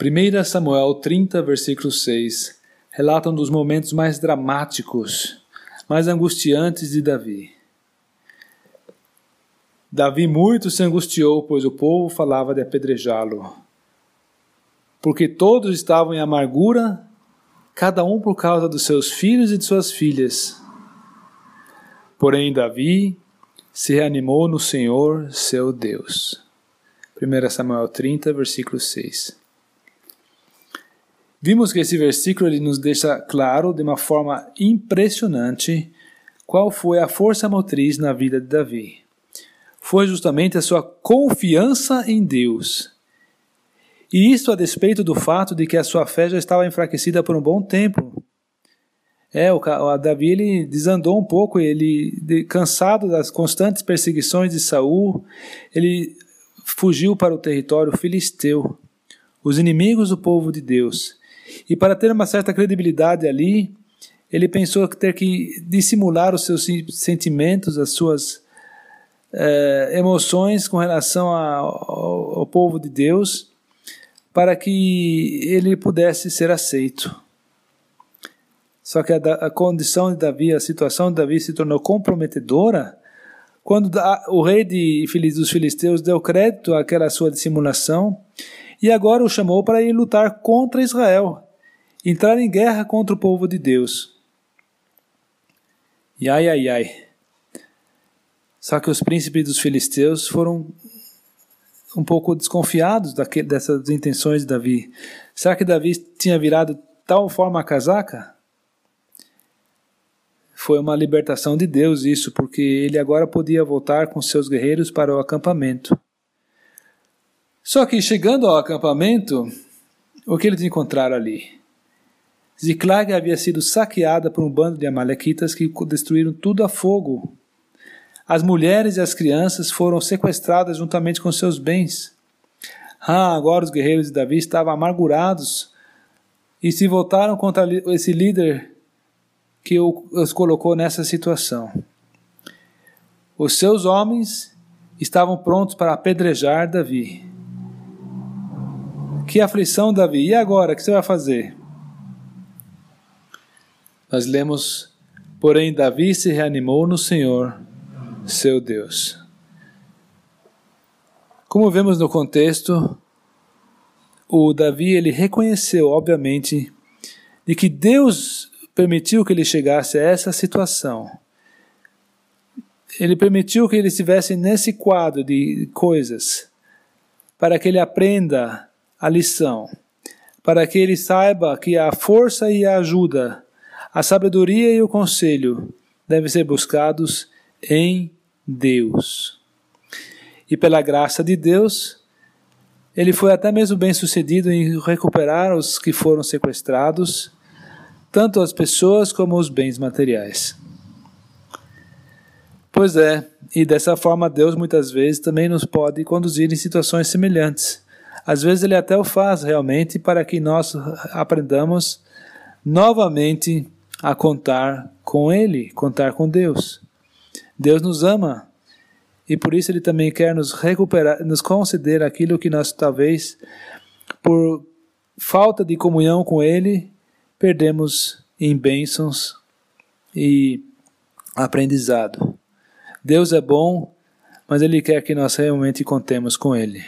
1 Samuel 30, versículo 6, relata um dos momentos mais dramáticos, mais angustiantes de Davi. Davi muito se angustiou, pois o povo falava de apedrejá-lo. Porque todos estavam em amargura, cada um por causa dos seus filhos e de suas filhas. Porém, Davi se reanimou no Senhor, seu Deus. 1 Samuel 30, versículo 6. Vimos que esse versículo ele nos deixa claro de uma forma impressionante qual foi a força motriz na vida de Davi foi justamente a sua confiança em Deus. E isto a despeito do fato de que a sua fé já estava enfraquecida por um bom tempo. É, o, o Davi ele desandou um pouco, ele de, cansado das constantes perseguições de Saul, ele fugiu para o território filisteu, os inimigos do povo de Deus. E para ter uma certa credibilidade ali, ele pensou ter que dissimular os seus sentimentos, as suas é, emoções com relação ao, ao povo de Deus, para que ele pudesse ser aceito. Só que a, a, condição de Davi, a situação de Davi se tornou comprometedora quando o rei de, dos filisteus deu crédito àquela sua dissimulação e agora o chamou para ir lutar contra Israel, entrar em guerra contra o povo de Deus. E ai, ai, ai. Só que os príncipes dos filisteus foram um pouco desconfiados daquele, dessas intenções de Davi. Será que Davi tinha virado tal forma a casaca? Foi uma libertação de Deus isso, porque ele agora podia voltar com seus guerreiros para o acampamento. Só que chegando ao acampamento, o que eles encontraram ali? Ziklag havia sido saqueada por um bando de amalequitas que destruíram tudo a fogo as mulheres e as crianças foram sequestradas juntamente com seus bens. Ah, agora os guerreiros de Davi estavam amargurados e se voltaram contra esse líder que os colocou nessa situação. Os seus homens estavam prontos para apedrejar Davi. Que aflição, Davi! E agora, o que você vai fazer? Nós lemos: Porém, Davi se reanimou no Senhor seu Deus. Como vemos no contexto, o Davi ele reconheceu, obviamente, de que Deus permitiu que ele chegasse a essa situação. Ele permitiu que ele estivesse nesse quadro de coisas para que ele aprenda a lição, para que ele saiba que a força e a ajuda, a sabedoria e o conselho devem ser buscados em Deus. E pela graça de Deus, ele foi até mesmo bem sucedido em recuperar os que foram sequestrados, tanto as pessoas como os bens materiais. Pois é, e dessa forma Deus muitas vezes também nos pode conduzir em situações semelhantes. Às vezes ele até o faz realmente para que nós aprendamos novamente a contar com ele, contar com Deus. Deus nos ama e por isso Ele também quer nos recuperar, nos conceder aquilo que nós talvez, por falta de comunhão com Ele, perdemos em bênçãos e aprendizado. Deus é bom, mas Ele quer que nós realmente contemos com Ele.